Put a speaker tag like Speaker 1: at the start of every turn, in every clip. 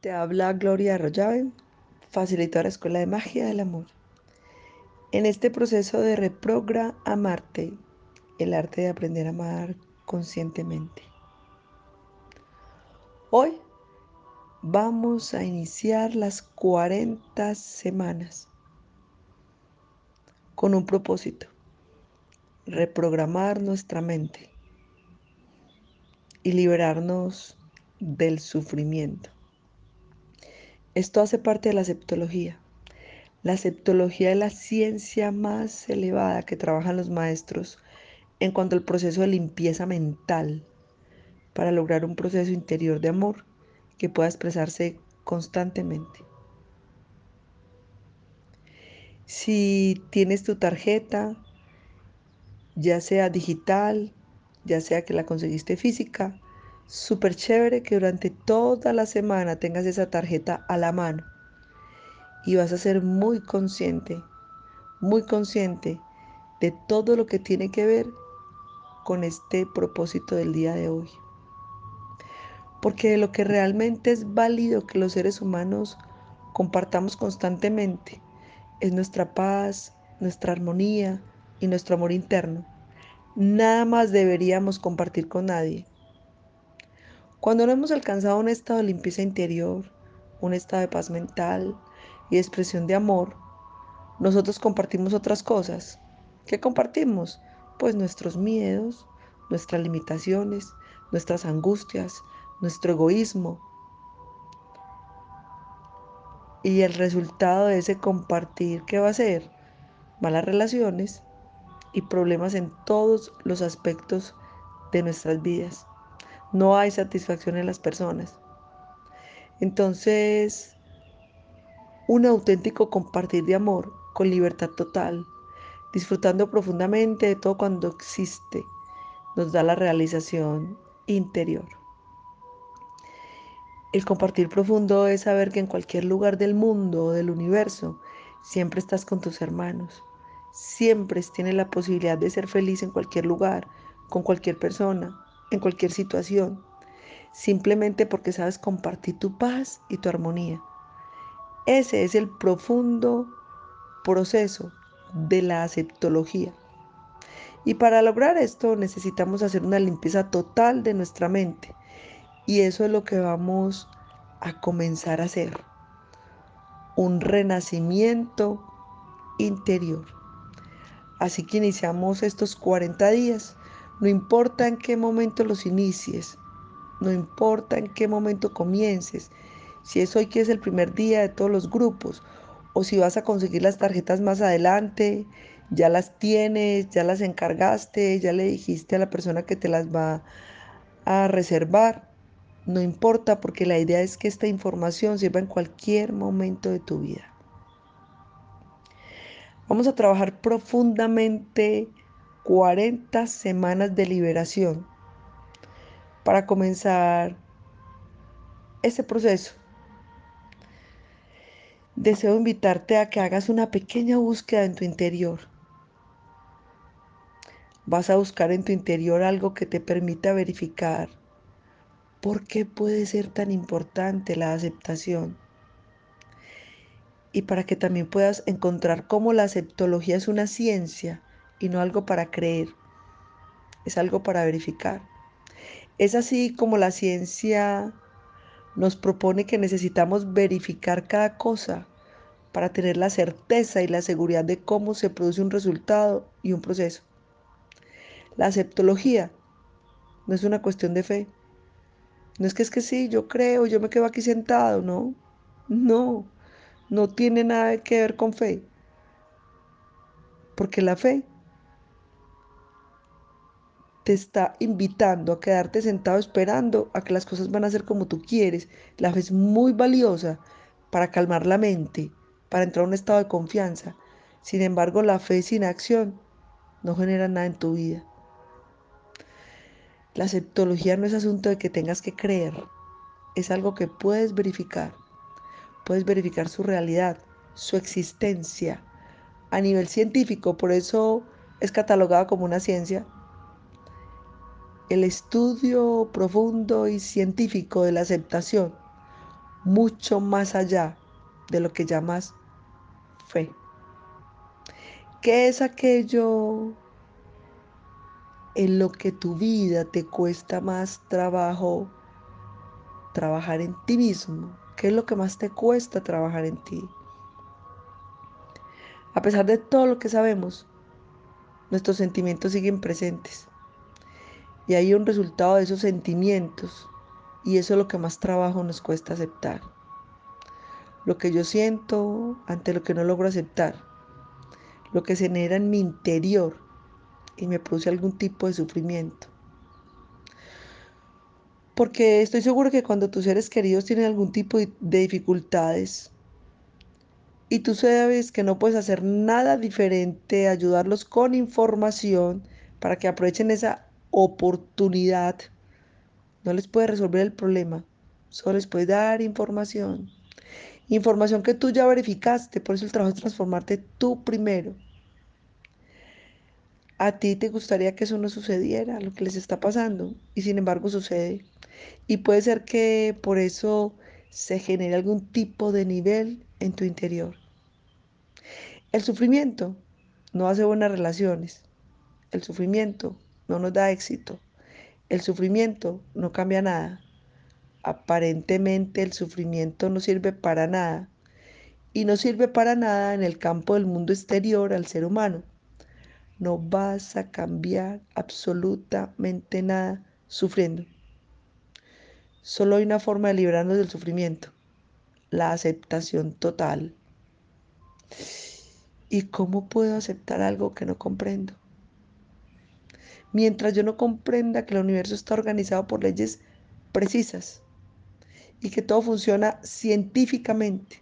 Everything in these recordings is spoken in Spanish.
Speaker 1: Te habla Gloria Arroyave, facilitadora Escuela de Magia del Amor. En este proceso de reprogra amarte, el arte de aprender a amar conscientemente. Hoy vamos a iniciar las 40 semanas con un propósito, reprogramar nuestra mente y liberarnos del sufrimiento. Esto hace parte de la septología. La septología es la ciencia más elevada que trabajan los maestros en cuanto al proceso de limpieza mental para lograr un proceso interior de amor que pueda expresarse constantemente. Si tienes tu tarjeta, ya sea digital, ya sea que la conseguiste física, súper chévere que durante toda la semana tengas esa tarjeta a la mano y vas a ser muy consciente, muy consciente de todo lo que tiene que ver con este propósito del día de hoy. Porque lo que realmente es válido que los seres humanos compartamos constantemente es nuestra paz, nuestra armonía y nuestro amor interno. Nada más deberíamos compartir con nadie. Cuando no hemos alcanzado un estado de limpieza interior, un estado de paz mental y expresión de amor, nosotros compartimos otras cosas. ¿Qué compartimos? Pues nuestros miedos, nuestras limitaciones, nuestras angustias, nuestro egoísmo. Y el resultado de ese compartir, ¿qué va a ser? Malas relaciones y problemas en todos los aspectos de nuestras vidas no hay satisfacción en las personas. Entonces, un auténtico compartir de amor con libertad total, disfrutando profundamente de todo cuando existe, nos da la realización interior. El compartir profundo es saber que en cualquier lugar del mundo o del universo siempre estás con tus hermanos. Siempre tienes la posibilidad de ser feliz en cualquier lugar, con cualquier persona, en cualquier situación, simplemente porque sabes compartir tu paz y tu armonía. Ese es el profundo proceso de la aceptología. Y para lograr esto necesitamos hacer una limpieza total de nuestra mente. Y eso es lo que vamos a comenzar a hacer. Un renacimiento interior. Así que iniciamos estos 40 días no importa en qué momento los inicies, no importa en qué momento comiences, si es hoy que es el primer día de todos los grupos, o si vas a conseguir las tarjetas más adelante, ya las tienes, ya las encargaste, ya le dijiste a la persona que te las va a reservar. No importa porque la idea es que esta información sirva en cualquier momento de tu vida. Vamos a trabajar profundamente 40 semanas de liberación para comenzar ese proceso. Deseo invitarte a que hagas una pequeña búsqueda en tu interior. Vas a buscar en tu interior algo que te permita verificar por qué puede ser tan importante la aceptación. Y para que también puedas encontrar cómo la aceptología es una ciencia y no algo para creer, es algo para verificar. Es así como la ciencia nos propone que necesitamos verificar cada cosa para tener la certeza y la seguridad de cómo se produce un resultado y un proceso. La aceptología no es una cuestión de fe. No es que es que sí, yo creo, yo me quedo aquí sentado, no. No, no tiene nada que ver con fe. Porque la fe te está invitando a quedarte sentado esperando a que las cosas van a ser como tú quieres. La fe es muy valiosa para calmar la mente, para entrar a un estado de confianza. Sin embargo, la fe sin acción no genera nada en tu vida. La aceptología no es asunto de que tengas que creer, es algo que puedes verificar. Puedes verificar su realidad, su existencia a nivel científico, por eso es catalogada como una ciencia el estudio profundo y científico de la aceptación mucho más allá de lo que llamas fe. ¿Qué es aquello en lo que tu vida te cuesta más trabajo trabajar en ti mismo? ¿Qué es lo que más te cuesta trabajar en ti? A pesar de todo lo que sabemos, nuestros sentimientos siguen presentes. Y hay un resultado de esos sentimientos. Y eso es lo que más trabajo nos cuesta aceptar. Lo que yo siento ante lo que no logro aceptar. Lo que se genera en mi interior y me produce algún tipo de sufrimiento. Porque estoy seguro que cuando tus seres queridos tienen algún tipo de dificultades, y tú sabes que no puedes hacer nada diferente, ayudarlos con información para que aprovechen esa oportunidad. No les puedes resolver el problema, solo les puedes dar información. Información que tú ya verificaste, por eso el trabajo es transformarte tú primero. A ti te gustaría que eso no sucediera, lo que les está pasando, y sin embargo sucede. Y puede ser que por eso se genere algún tipo de nivel en tu interior. El sufrimiento no hace buenas relaciones. El sufrimiento no nos da éxito. El sufrimiento no cambia nada. Aparentemente el sufrimiento no sirve para nada. Y no sirve para nada en el campo del mundo exterior al ser humano. No vas a cambiar absolutamente nada sufriendo. Solo hay una forma de librarnos del sufrimiento, la aceptación total. ¿Y cómo puedo aceptar algo que no comprendo? Mientras yo no comprenda que el universo está organizado por leyes precisas y que todo funciona científicamente.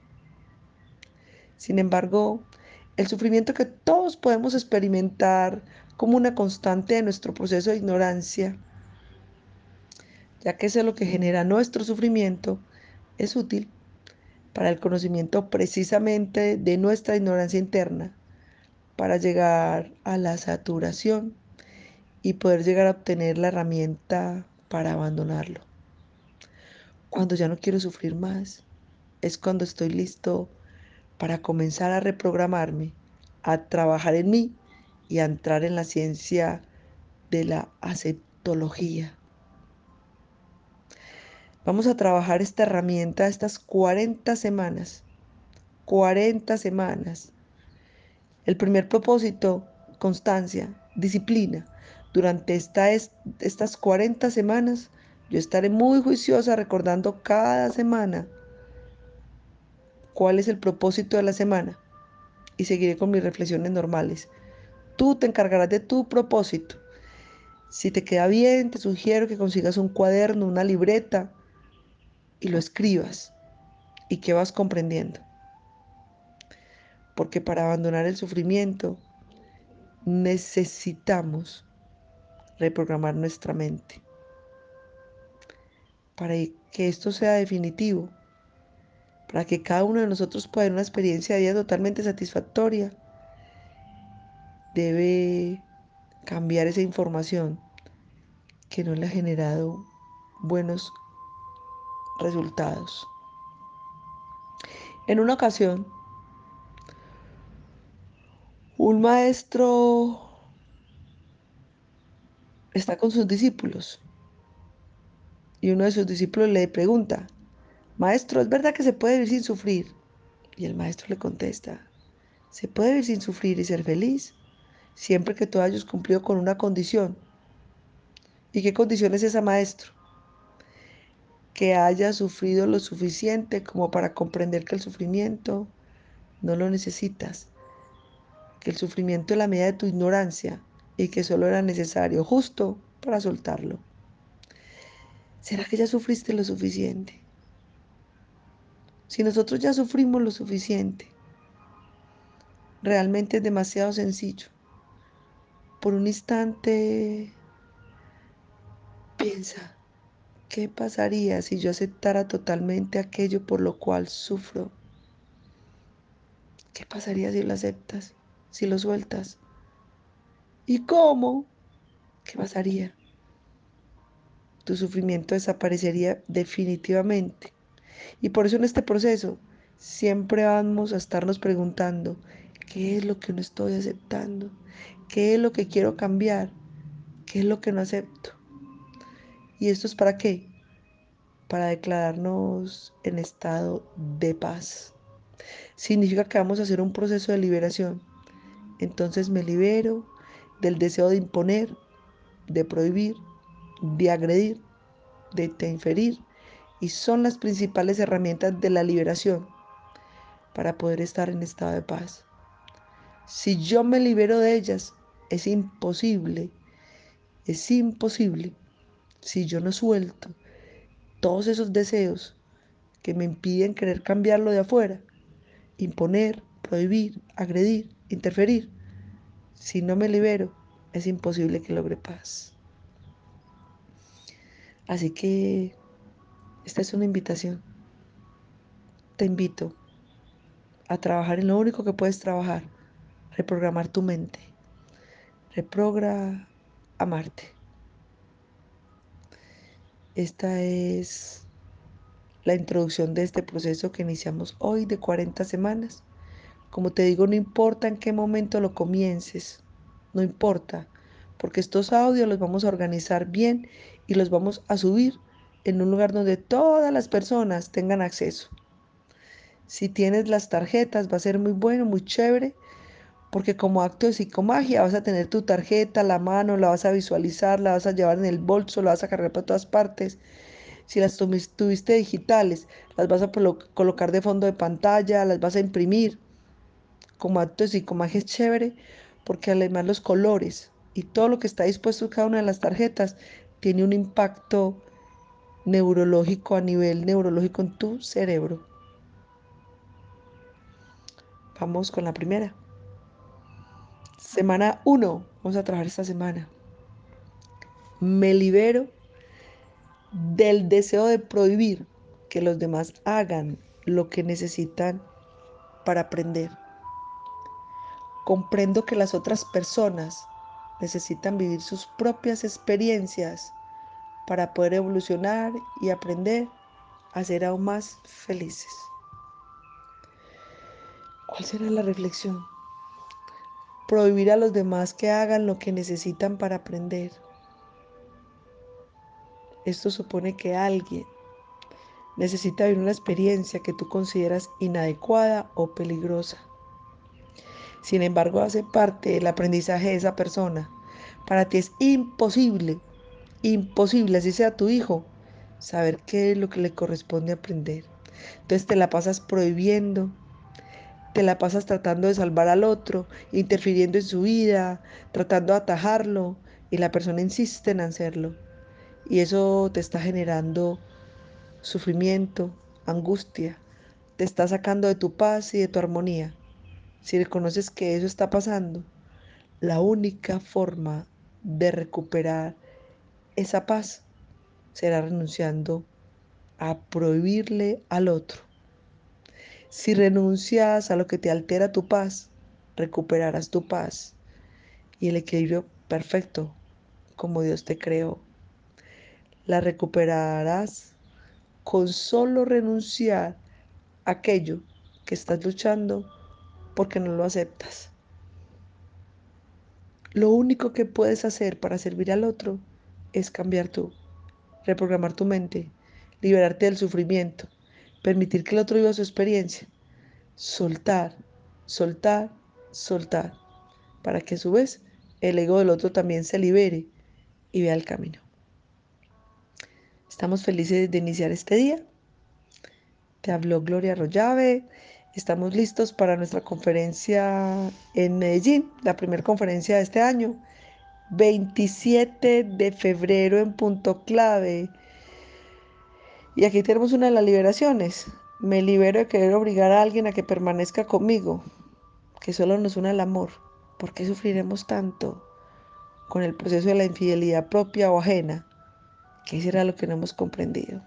Speaker 1: Sin embargo, el sufrimiento que todos podemos experimentar como una constante de nuestro proceso de ignorancia ya que eso es lo que genera nuestro sufrimiento, es útil para el conocimiento precisamente de nuestra ignorancia interna, para llegar a la saturación y poder llegar a obtener la herramienta para abandonarlo. Cuando ya no quiero sufrir más, es cuando estoy listo para comenzar a reprogramarme, a trabajar en mí y a entrar en la ciencia de la aceptología. Vamos a trabajar esta herramienta estas 40 semanas. 40 semanas. El primer propósito, constancia, disciplina. Durante esta, estas 40 semanas yo estaré muy juiciosa recordando cada semana cuál es el propósito de la semana y seguiré con mis reflexiones normales. Tú te encargarás de tu propósito. Si te queda bien, te sugiero que consigas un cuaderno, una libreta y lo escribas y que vas comprendiendo. Porque para abandonar el sufrimiento necesitamos reprogramar nuestra mente. Para que esto sea definitivo, para que cada uno de nosotros pueda tener una experiencia de vida totalmente satisfactoria, debe cambiar esa información que no le ha generado buenos resultados. En una ocasión, un maestro está con sus discípulos y uno de sus discípulos le pregunta, Maestro, ¿es verdad que se puede vivir sin sufrir? Y el maestro le contesta, se puede vivir sin sufrir y ser feliz siempre que tú hayas cumplido con una condición. ¿Y qué condición es esa, maestro? que haya sufrido lo suficiente como para comprender que el sufrimiento no lo necesitas, que el sufrimiento es la medida de tu ignorancia y que solo era necesario justo para soltarlo. ¿Será que ya sufriste lo suficiente? Si nosotros ya sufrimos lo suficiente, realmente es demasiado sencillo. Por un instante, piensa, ¿Qué pasaría si yo aceptara totalmente aquello por lo cual sufro? ¿Qué pasaría si lo aceptas? Si lo sueltas. ¿Y cómo? ¿Qué pasaría? Tu sufrimiento desaparecería definitivamente Y por eso en este proceso siempre vamos a estarnos preguntando, ¿qué es lo que no estoy aceptando? ¿Qué es lo que quiero cambiar? ¿Qué es lo que no acepto? ¿Y esto es para qué? Para declararnos en estado de paz. Significa que vamos a hacer un proceso de liberación. Entonces me libero del deseo de imponer, de prohibir, de agredir, de interferir. Y son las principales herramientas de la liberación para poder estar en estado de paz. Si yo me libero de ellas, es imposible, es imposible, si yo no suelto todos esos deseos que me impiden querer cambiarlo de afuera, imponer, prohibir, agredir, interferir, si no me libero, es imposible que logre paz. Así que esta es una invitación. Te invito a trabajar en lo único que puedes trabajar, reprogramar tu mente, amarte. Esta es la introducción de este proceso que iniciamos hoy de 40 semanas. Como te digo, no importa en qué momento lo comiences, no importa, porque estos audios los vamos a organizar bien y los vamos a subir en un lugar donde todas las personas tengan acceso. Si tienes las tarjetas va a ser muy bueno, muy chévere, porque como acto de psicomagia vas a tener tu tarjeta, la mano, la vas a visualizar, la vas a llevar en el bolso, la vas a cargar para todas partes. Si las tuviste digitales, las vas a colocar de fondo de pantalla, las vas a imprimir. Como acto de psicomagia es chévere, porque además los colores y todo lo que está dispuesto en cada una de las tarjetas tiene un impacto neurológico a nivel neurológico en tu cerebro. Vamos con la primera. Semana 1. Vamos a trabajar esta semana. Me libero del deseo de prohibir que los demás hagan lo que necesitan para aprender. Comprendo que las otras personas necesitan vivir sus propias experiencias para poder evolucionar y aprender a ser aún más felices. ¿Cuál será la reflexión? Prohibir a los demás que hagan lo que necesitan para aprender. Esto supone que alguien necesita vivir una experiencia que tú consideras inadecuada o peligrosa. Sin embargo, hace parte del aprendizaje de esa persona. Para ti es imposible, imposible, así sea tu hijo, saber qué es lo que le corresponde aprender. Entonces te la pasas prohibiendo, te la pasas tratando de salvar al otro, interfiriendo en su vida, tratando de atajarlo, y la persona insiste en hacerlo. Y eso te está generando sufrimiento, angustia, te está sacando de tu paz y de tu armonía. Si reconoces que eso está pasando, la única forma de recuperar esa paz será renunciando a prohibirle al otro si renuncias a lo que te altera tu paz, recuperarás tu paz y el equilibrio perfecto como Dios te creó. La recuperarás con solo renunciar a aquello que estás luchando porque no lo aceptas. Lo único que puedes hacer para servir al otro es cambiar tú, reprogramar tu mente, liberarte del sufrimiento, permitir que el otro viva su experiencia, soltar, soltar, soltar, para que a su vez el ego del otro también se libere y vea el camino. Estamos felices de iniciar este día. Te habló Gloria Arroyave. Estamos listos para nuestra conferencia en Medellín, la primera conferencia de este año, 27 de febrero en punto clave. Y aquí tenemos una de las liberaciones. Me libero de querer obligar a alguien a que permanezca conmigo, que solo nos une el amor. ¿Por qué sufriremos tanto con el proceso de la infidelidad propia o ajena? ¿Qué será lo que no hemos comprendido?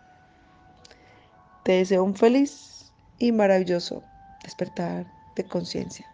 Speaker 1: Te deseo un feliz y maravilloso despertar de conciencia.